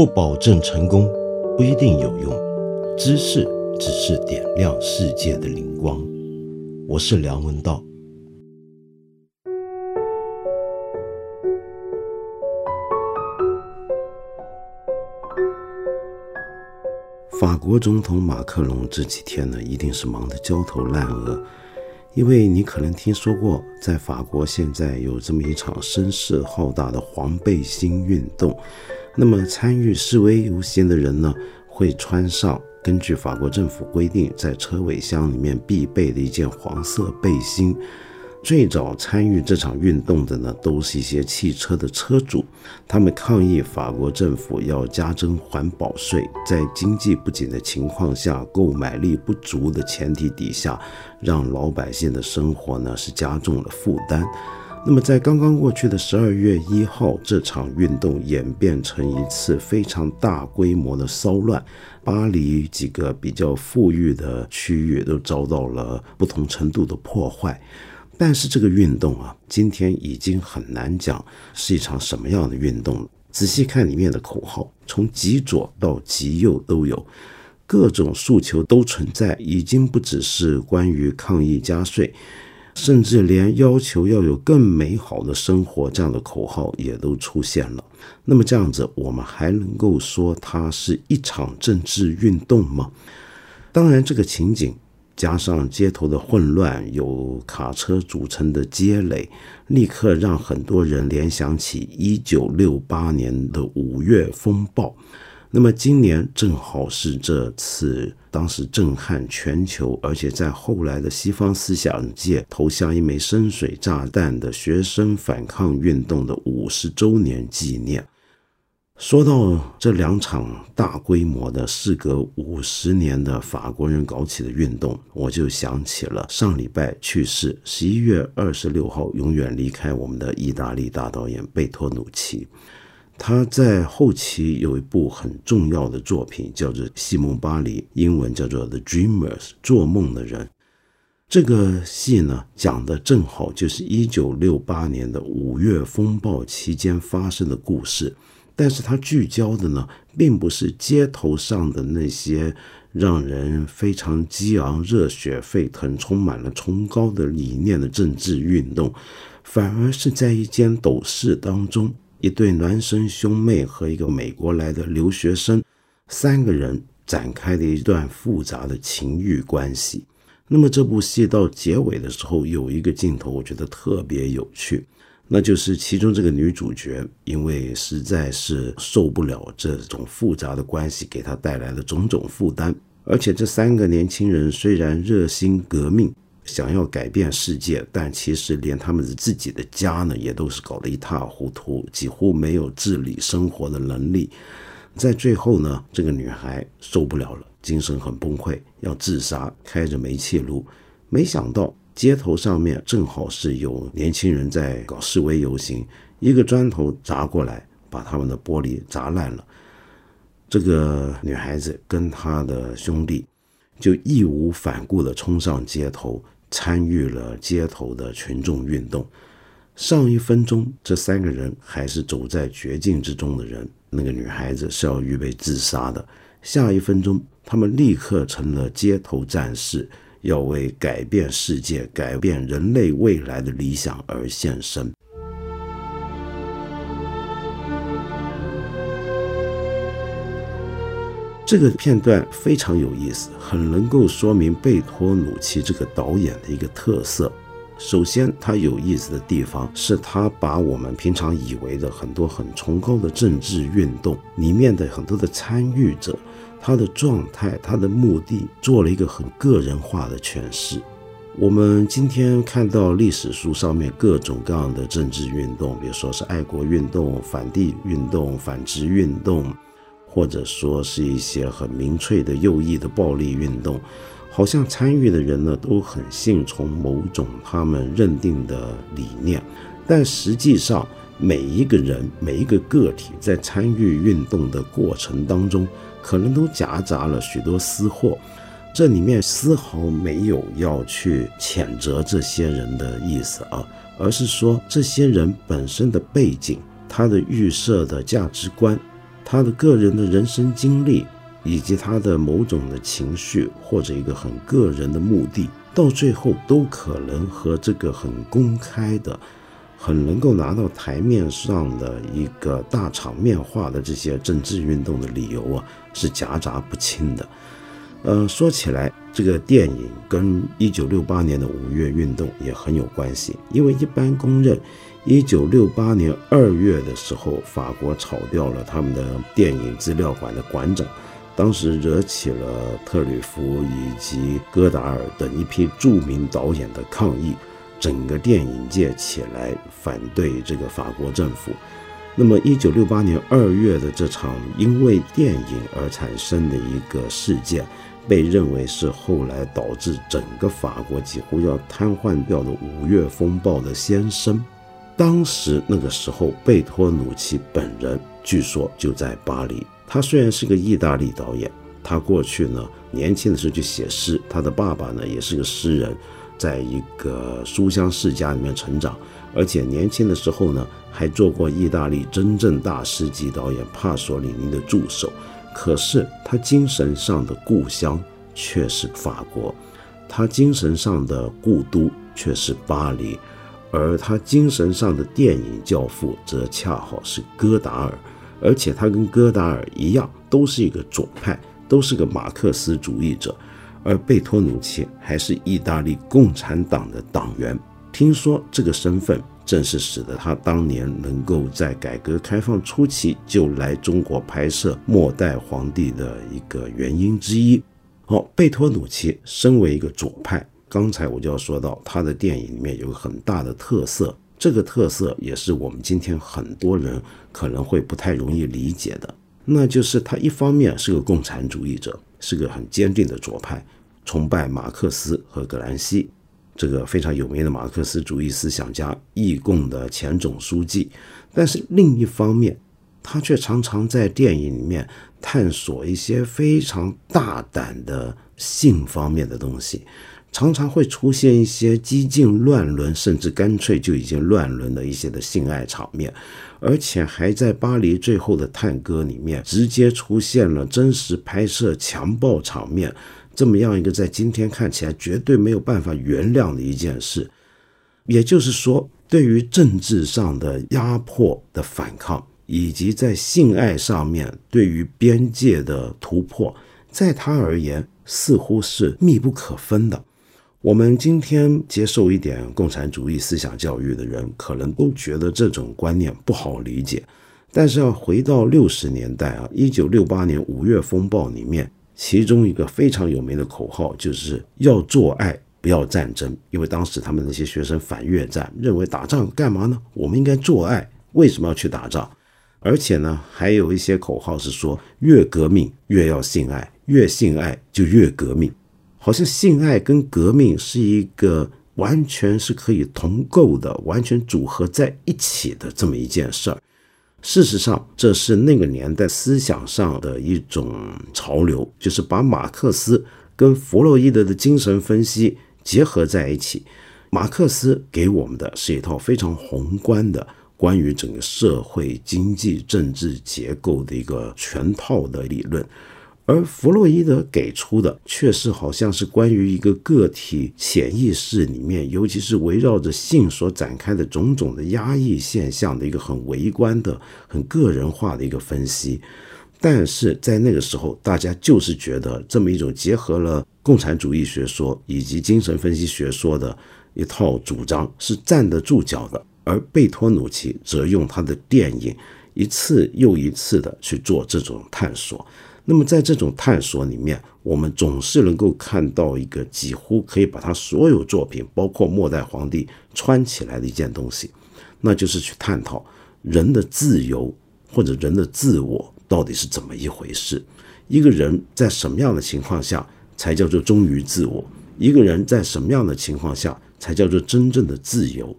不保证成功，不一定有用。知识只是点亮世界的灵光。我是梁文道。法国总统马克龙这几天呢，一定是忙得焦头烂额。因为你可能听说过，在法国现在有这么一场声势浩大的黄背心运动。那么参与示威游行的人呢，会穿上根据法国政府规定在车尾箱里面必备的一件黄色背心。最早参与这场运动的呢，都是一些汽车的车主，他们抗议法国政府要加征环保税，在经济不景的情况下，购买力不足的前提底下，让老百姓的生活呢是加重了负担。那么在刚刚过去的十二月一号，这场运动演变成一次非常大规模的骚乱，巴黎几个比较富裕的区域都遭到了不同程度的破坏。但是这个运动啊，今天已经很难讲是一场什么样的运动了。仔细看里面的口号，从极左到极右都有，各种诉求都存在，已经不只是关于抗议加税，甚至连要求要有更美好的生活这样的口号也都出现了。那么这样子，我们还能够说它是一场政治运动吗？当然，这个情景。加上街头的混乱，有卡车组成的街垒，立刻让很多人联想起一九六八年的五月风暴。那么今年正好是这次当时震撼全球，而且在后来的西方思想界投下一枚深水炸弹的学生反抗运动的五十周年纪念。说到这两场大规模的事隔五十年的法国人搞起的运动，我就想起了上礼拜去世十一月二十六号永远离开我们的意大利大导演贝托鲁奇。他在后期有一部很重要的作品，叫做《西蒙巴黎》，英文叫做《The Dreamers》，做梦的人。这个戏呢，讲的正好就是一九六八年的五月风暴期间发生的故事。但是它聚焦的呢，并不是街头上的那些让人非常激昂、热血沸腾、充满了崇高的理念的政治运动，反而是在一间斗室当中，一对孪生兄妹和一个美国来的留学生，三个人展开的一段复杂的情欲关系。那么这部戏到结尾的时候，有一个镜头，我觉得特别有趣。那就是其中这个女主角，因为实在是受不了这种复杂的关系给她带来的种种负担，而且这三个年轻人虽然热心革命，想要改变世界，但其实连他们自己的家呢，也都是搞得一塌糊涂，几乎没有自理生活的能力。在最后呢，这个女孩受不了了，精神很崩溃，要自杀，开着煤气炉，没想到。街头上面正好是有年轻人在搞示威游行，一个砖头砸过来，把他们的玻璃砸烂了。这个女孩子跟她的兄弟就义无反顾地冲上街头，参与了街头的群众运动。上一分钟，这三个人还是走在绝境之中的人，那个女孩子是要预备自杀的。下一分钟，他们立刻成了街头战士。要为改变世界、改变人类未来的理想而献身。这个片段非常有意思，很能够说明贝托鲁奇这个导演的一个特色。首先，他有意思的地方是他把我们平常以为的很多很崇高的政治运动里面的很多的参与者。他的状态，他的目的，做了一个很个人化的诠释。我们今天看到历史书上面各种各样的政治运动，比如说是爱国运动、反帝运动、反殖运动，或者说是一些很民粹的右翼的暴力运动，好像参与的人呢都很信从某种他们认定的理念，但实际上每一个人、每一个个体在参与运动的过程当中。可能都夹杂了许多私货，这里面丝毫没有要去谴责这些人的意思啊，而是说这些人本身的背景、他的预设的价值观、他的个人的人生经历，以及他的某种的情绪或者一个很个人的目的，到最后都可能和这个很公开的、很能够拿到台面上的一个大场面化的这些政治运动的理由啊，是夹杂不清的。呃，说起来，这个电影跟一九六八年的五月运动也很有关系，因为一般公认，一九六八年二月的时候，法国炒掉了他们的电影资料馆的馆长，当时惹起了特吕弗以及戈达尔等一批著名导演的抗议，整个电影界起来反对这个法国政府。那么，一九六八年二月的这场因为电影而产生的一个事件。被认为是后来导致整个法国几乎要瘫痪掉的五月风暴的先声。当时那个时候，贝托鲁奇本人据说就在巴黎。他虽然是个意大利导演，他过去呢年轻的时候就写诗，他的爸爸呢也是个诗人，在一个书香世家里面成长，而且年轻的时候呢还做过意大利真正大师级导演帕索里尼的助手。可是他精神上的故乡却是法国，他精神上的故都却是巴黎，而他精神上的电影教父则恰好是戈达尔，而且他跟戈达尔一样，都是一个左派，都是个马克思主义者，而贝托鲁奇还是意大利共产党的党员。听说这个身份。正是使得他当年能够在改革开放初期就来中国拍摄《末代皇帝》的一个原因之一。好，贝托鲁奇身为一个左派，刚才我就要说到他的电影里面有个很大的特色，这个特色也是我们今天很多人可能会不太容易理解的，那就是他一方面是个共产主义者，是个很坚定的左派，崇拜马克思和葛兰西。这个非常有名的马克思主义思想家，义共的前总书记，但是另一方面，他却常常在电影里面探索一些非常大胆的性方面的东西，常常会出现一些激进乱伦，甚至干脆就已经乱伦的一些的性爱场面，而且还在巴黎最后的探戈里面直接出现了真实拍摄强暴场面。这么样一个在今天看起来绝对没有办法原谅的一件事，也就是说，对于政治上的压迫的反抗，以及在性爱上面对于边界的突破，在他而言似乎是密不可分的。我们今天接受一点共产主义思想教育的人，可能都觉得这种观念不好理解。但是要回到六十年代啊，一九六八年五月风暴里面。其中一个非常有名的口号就是要做爱，不要战争。因为当时他们那些学生反越战，认为打仗干嘛呢？我们应该做爱，为什么要去打仗？而且呢，还有一些口号是说，越革命越要性爱，越性爱就越革命。好像性爱跟革命是一个完全是可以同构的，完全组合在一起的这么一件事儿。事实上，这是那个年代思想上的一种潮流，就是把马克思跟弗洛伊德的精神分析结合在一起。马克思给我们的是一套非常宏观的关于整个社会、经济、政治结构的一个全套的理论。而弗洛伊德给出的却是好像是关于一个个体潜意识里面，尤其是围绕着性所展开的种种的压抑现象的一个很微观的、很个人化的一个分析。但是在那个时候，大家就是觉得这么一种结合了共产主义学说以及精神分析学说的一套主张是站得住脚的，而贝托鲁奇则用他的电影一次又一次的去做这种探索。那么，在这种探索里面，我们总是能够看到一个几乎可以把他所有作品，包括《末代皇帝》穿起来的一件东西，那就是去探讨人的自由或者人的自我到底是怎么一回事。一个人在什么样的情况下才叫做忠于自我？一个人在什么样的情况下才叫做真正的自由？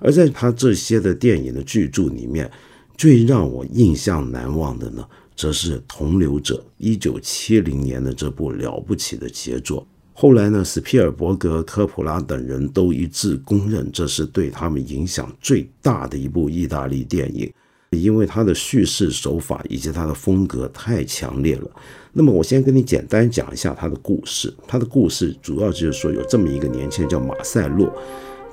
而在他这些的电影的巨著里面，最让我印象难忘的呢？则是《同流者》一九七零年的这部了不起的杰作。后来呢，斯皮尔伯格、科普拉等人都一致公认，这是对他们影响最大的一部意大利电影。因为他的叙事手法以及他的风格太强烈了。那么我先跟你简单讲一下他的故事。他的故事主要就是说，有这么一个年轻人叫马塞洛，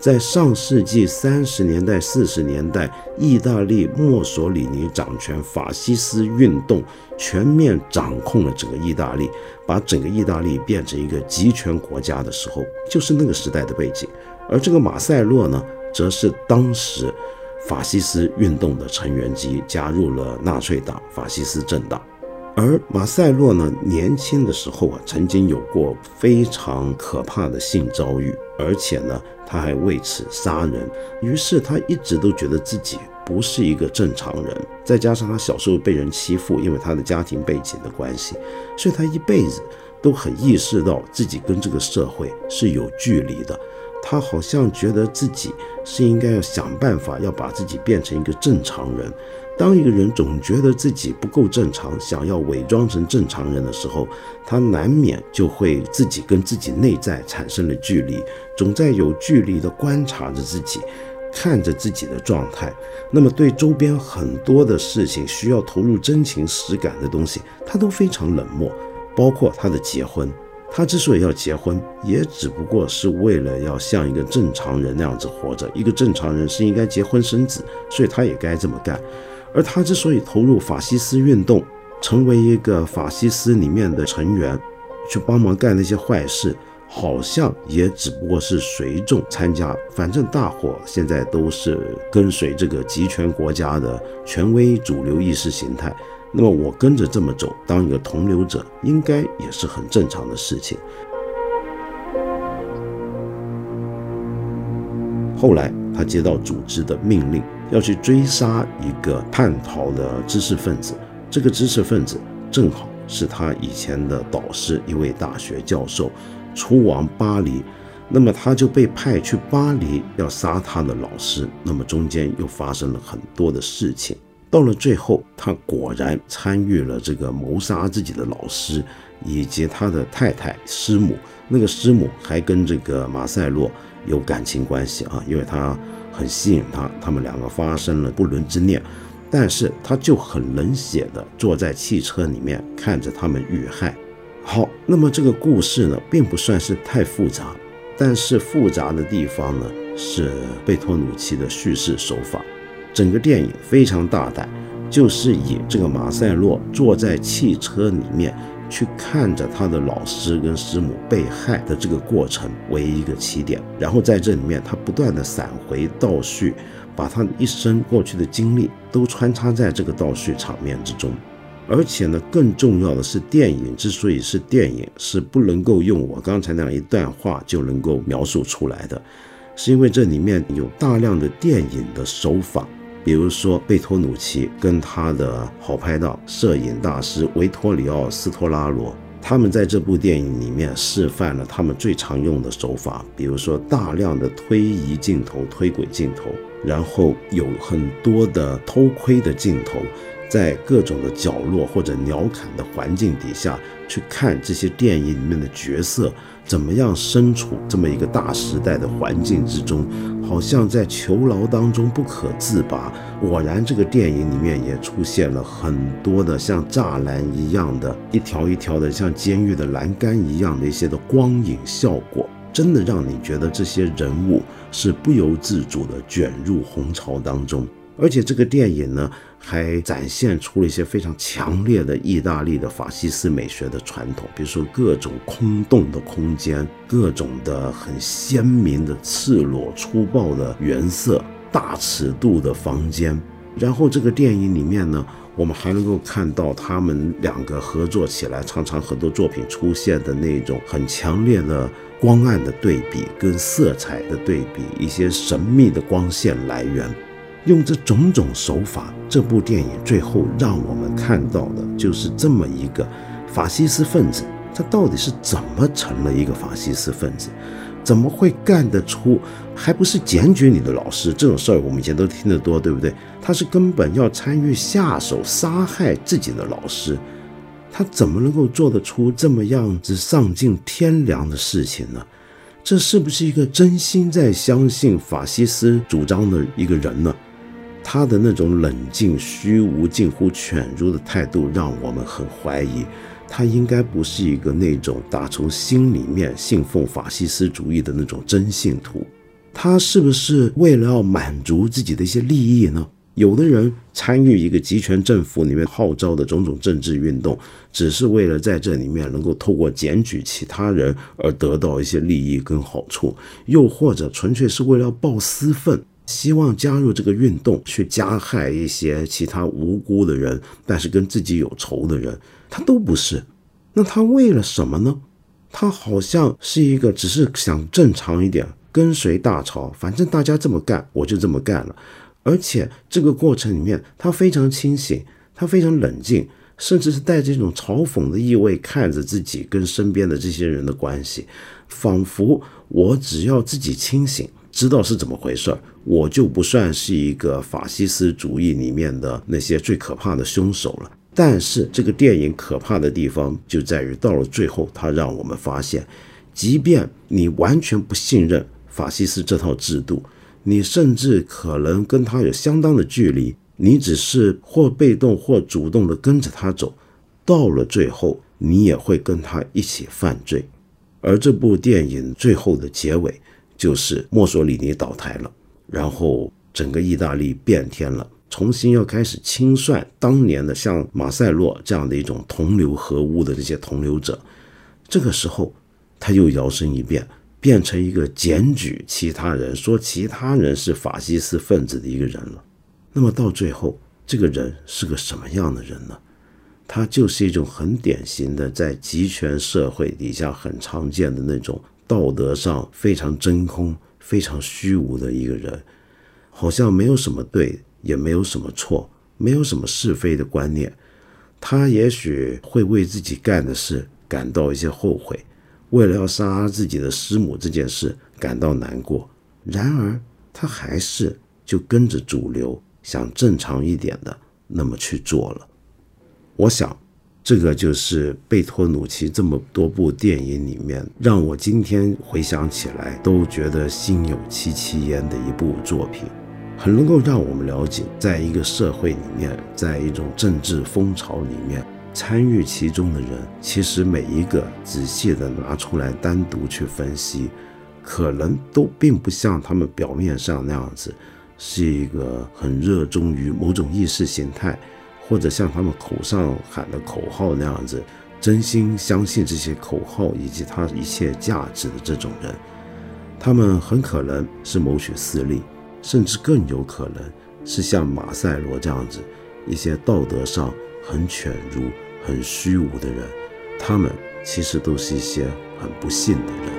在上世纪三十年代、四十年代，意大利墨索里尼掌权，法西斯运动全面掌控了整个意大利，把整个意大利变成一个集权国家的时候，就是那个时代的背景。而这个马塞洛呢，则是当时法西斯运动的成员之一，加入了纳粹党、法西斯政党。而马塞洛呢，年轻的时候啊，曾经有过非常可怕的性遭遇，而且呢，他还为此杀人。于是他一直都觉得自己不是一个正常人。再加上他小时候被人欺负，因为他的家庭背景的关系，所以他一辈子都很意识到自己跟这个社会是有距离的。他好像觉得自己是应该要想办法要把自己变成一个正常人。当一个人总觉得自己不够正常，想要伪装成正常人的时候，他难免就会自己跟自己内在产生了距离，总在有距离的观察着自己，看着自己的状态。那么对周边很多的事情需要投入真情实感的东西，他都非常冷漠，包括他的结婚。他之所以要结婚，也只不过是为了要像一个正常人那样子活着。一个正常人是应该结婚生子，所以他也该这么干。而他之所以投入法西斯运动，成为一个法西斯里面的成员，去帮忙干那些坏事，好像也只不过是随众参加。反正大伙现在都是跟随这个集权国家的权威主流意识形态，那么我跟着这么走，当一个同流者，应该也是很正常的事情。后来他接到组织的命令。要去追杀一个叛逃的知识分子，这个知识分子正好是他以前的导师，一位大学教授，出往巴黎，那么他就被派去巴黎要杀他的老师，那么中间又发生了很多的事情，到了最后，他果然参与了这个谋杀自己的老师以及他的太太师母，那个师母还跟这个马塞洛有感情关系啊，因为他。很吸引他，他们两个发生了不伦之恋，但是他就很冷血的坐在汽车里面看着他们遇害。好，那么这个故事呢，并不算是太复杂，但是复杂的地方呢，是贝托鲁奇的叙事手法。整个电影非常大胆，就是以这个马塞洛坐在汽车里面。去看着他的老师跟师母被害的这个过程为一个起点，然后在这里面他不断的闪回倒叙，把他一生过去的经历都穿插在这个倒叙场面之中。而且呢，更重要的是，电影之所以是电影，是不能够用我刚才那样一段话就能够描述出来的，是因为这里面有大量的电影的手法。比如说，贝托鲁奇跟他的好拍档、摄影大师维托里奥·斯托拉罗，他们在这部电影里面示范了他们最常用的手法，比如说大量的推移镜头、推轨镜头，然后有很多的偷窥的镜头。在各种的角落或者鸟瞰的环境底下去看这些电影里面的角色怎么样身处这么一个大时代的环境之中，好像在囚牢当中不可自拔。果然，这个电影里面也出现了很多的像栅栏一样的一条一条的像监狱的栏杆一样的一些的光影效果，真的让你觉得这些人物是不由自主的卷入红潮当中。而且这个电影呢，还展现出了一些非常强烈的意大利的法西斯美学的传统，比如说各种空洞的空间，各种的很鲜明的赤裸粗暴的原色，大尺度的房间。然后这个电影里面呢，我们还能够看到他们两个合作起来，常常很多作品出现的那种很强烈的光暗的对比，跟色彩的对比，一些神秘的光线来源。用这种种手法，这部电影最后让我们看到的就是这么一个法西斯分子，他到底是怎么成了一个法西斯分子？怎么会干得出？还不是检举你的老师这种事儿？我们以前都听得多，对不对？他是根本要参与下手杀害自己的老师，他怎么能够做得出这么样子丧尽天良的事情呢？这是不是一个真心在相信法西斯主张的一个人呢？他的那种冷静、虚无、近乎犬儒的态度，让我们很怀疑，他应该不是一个那种打从心里面信奉法西斯主义的那种真信徒。他是不是为了要满足自己的一些利益呢？有的人参与一个集权政府里面号召的种种政治运动，只是为了在这里面能够透过检举其他人而得到一些利益跟好处，又或者纯粹是为了报私愤。希望加入这个运动去加害一些其他无辜的人，但是跟自己有仇的人，他都不是。那他为了什么呢？他好像是一个只是想正常一点，跟随大潮，反正大家这么干，我就这么干了。而且这个过程里面，他非常清醒，他非常冷静，甚至是带着一种嘲讽的意味看着自己跟身边的这些人的关系，仿佛我只要自己清醒。知道是怎么回事儿，我就不算是一个法西斯主义里面的那些最可怕的凶手了。但是这个电影可怕的地方就在于，到了最后，它让我们发现，即便你完全不信任法西斯这套制度，你甚至可能跟他有相当的距离，你只是或被动或主动的跟着他走，到了最后，你也会跟他一起犯罪。而这部电影最后的结尾。就是墨索里尼倒台了，然后整个意大利变天了，重新要开始清算当年的像马塞洛这样的一种同流合污的这些同流者。这个时候，他又摇身一变，变成一个检举其他人，说其他人是法西斯分子的一个人了。那么到最后，这个人是个什么样的人呢？他就是一种很典型的在集权社会底下很常见的那种。道德上非常真空、非常虚无的一个人，好像没有什么对，也没有什么错，没有什么是非的观念。他也许会为自己干的事感到一些后悔，为了要杀自己的师母这件事感到难过。然而，他还是就跟着主流，想正常一点的那么去做了。我想。这个就是贝托鲁奇这么多部电影里面，让我今天回想起来都觉得心有戚戚焉的一部作品，很能够让我们了解，在一个社会里面，在一种政治风潮里面，参与其中的人，其实每一个仔细的拿出来单独去分析，可能都并不像他们表面上那样子，是一个很热衷于某种意识形态。或者像他们口上喊的口号那样子，真心相信这些口号以及他一切价值的这种人，他们很可能是谋取私利，甚至更有可能是像马塞罗这样子一些道德上很犬儒、很虚无的人。他们其实都是一些很不幸的人。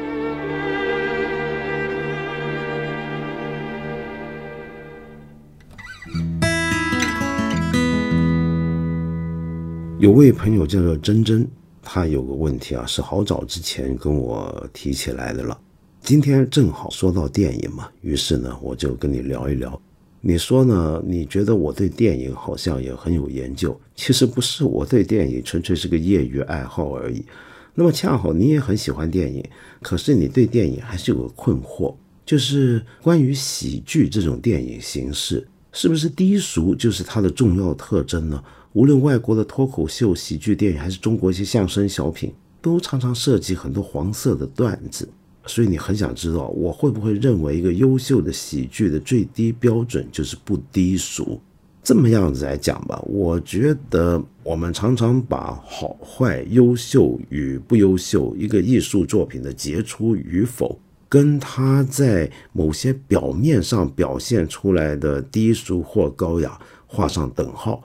有位朋友叫做珍珍，他有个问题啊，是好早之前跟我提起来的了。今天正好说到电影嘛，于是呢，我就跟你聊一聊。你说呢？你觉得我对电影好像也很有研究？其实不是，我对电影纯粹是个业余爱好而已。那么恰好你也很喜欢电影，可是你对电影还是有个困惑，就是关于喜剧这种电影形式，是不是低俗就是它的重要特征呢？无论外国的脱口秀、喜剧电影，还是中国一些相声小品，都常常涉及很多黄色的段子。所以你很想知道，我会不会认为一个优秀的喜剧的最低标准就是不低俗？这么样子来讲吧，我觉得我们常常把好坏、优秀与不优秀，一个艺术作品的杰出与否，跟它在某些表面上表现出来的低俗或高雅画上等号。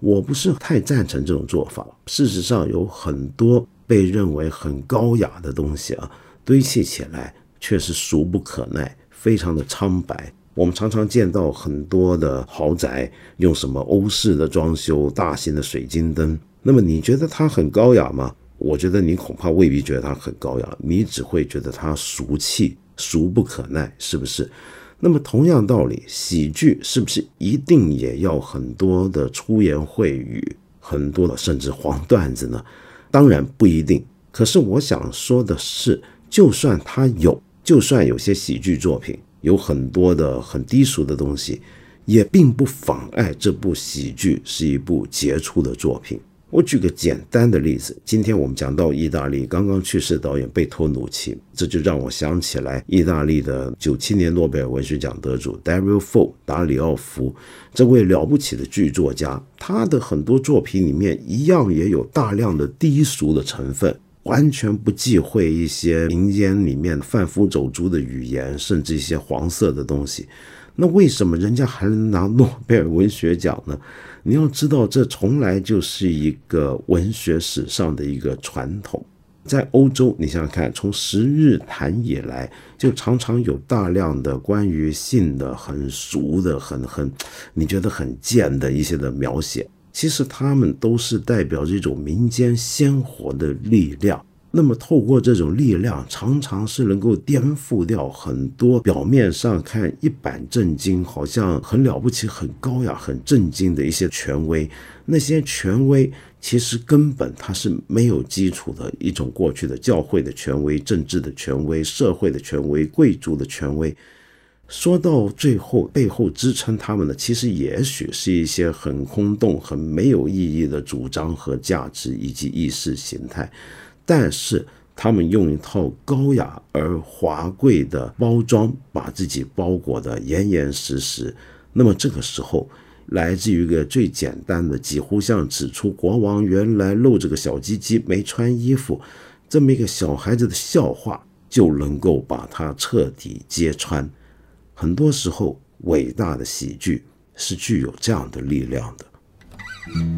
我不是太赞成这种做法。事实上，有很多被认为很高雅的东西啊，堆砌起来却是俗不可耐，非常的苍白。我们常常见到很多的豪宅用什么欧式的装修、大型的水晶灯。那么，你觉得它很高雅吗？我觉得你恐怕未必觉得它很高雅，你只会觉得它俗气、俗不可耐，是不是？那么同样道理，喜剧是不是一定也要很多的粗言秽语，很多的甚至黄段子呢？当然不一定。可是我想说的是，就算他有，就算有些喜剧作品有很多的很低俗的东西，也并不妨碍这部喜剧是一部杰出的作品。我举个简单的例子，今天我们讲到意大利刚刚去世的导演贝托鲁奇，这就让我想起来意大利的九七年诺贝尔文学奖得主 Dario Fo 达里奥·福这位了不起的剧作家，他的很多作品里面一样也有大量的低俗的成分，完全不忌讳一些民间里面贩夫走卒的语言，甚至一些黄色的东西。那为什么人家还能拿诺贝尔文学奖呢？你要知道，这从来就是一个文学史上的一个传统。在欧洲，你想想看，从十日谈以来，就常常有大量的关于性的很俗的、很很你觉得很贱的一些的描写。其实，他们都是代表这种民间鲜活的力量。那么，透过这种力量，常常是能够颠覆掉很多表面上看一板正经、好像很了不起、很高雅、很正经的一些权威。那些权威其实根本它是没有基础的一种过去的教会的权威、政治的权威、社会的权威、贵族的权威。说到最后，背后支撑他们的，其实也许是一些很空洞、很没有意义的主张和价值以及意识形态。但是他们用一套高雅而华贵的包装，把自己包裹得严严实实。那么这个时候，来自于一个最简单的，几乎像指出国王原来露着个小鸡鸡没穿衣服这么一个小孩子的笑话，就能够把它彻底揭穿。很多时候，伟大的喜剧是具有这样的力量的。